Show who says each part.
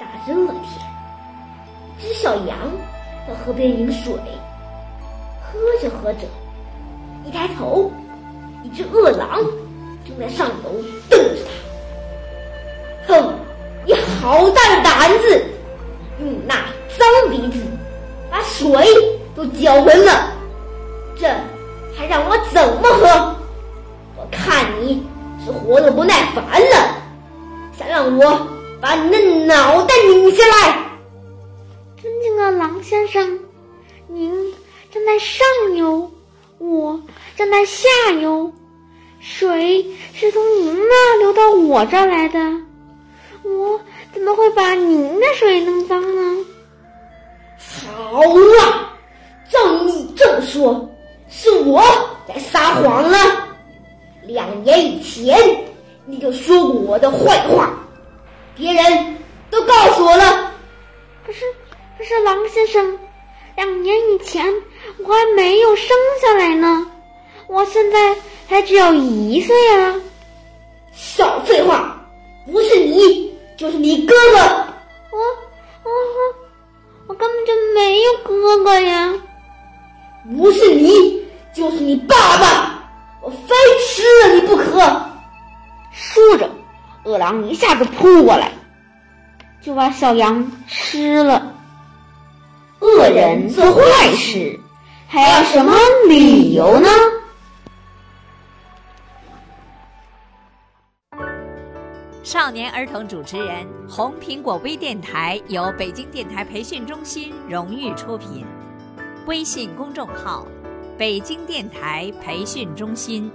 Speaker 1: 大热天，只小羊到河边饮水，喝着喝着，一抬头，一只饿狼正在上楼瞪着他。哼，你好大的胆子，用那脏鼻子把水都搅浑了，这还让我怎么喝？我看你是活得不耐烦了，想让我。把你的脑袋拧下来！
Speaker 2: 尊敬的狼先生，您站在上游，我站在下游，水是从您那流到我这儿来的，我怎么会把您的水弄脏呢？
Speaker 1: 好啊，照你这么说，是我在撒谎了。两年以前，你就说过我的坏话。别人都告诉我了，
Speaker 2: 可是，可是狼先生，两年以前我还没有生下来呢，我现在才只有一岁啊！
Speaker 1: 少废话，不是你就是你哥哥，恶狼一下子扑过来，就把小羊吃了。恶人做坏事，还要什么理由呢？
Speaker 3: 少年儿童主持人，红苹果微电台由北京电台培训中心荣誉出品，微信公众号：北京电台培训中心。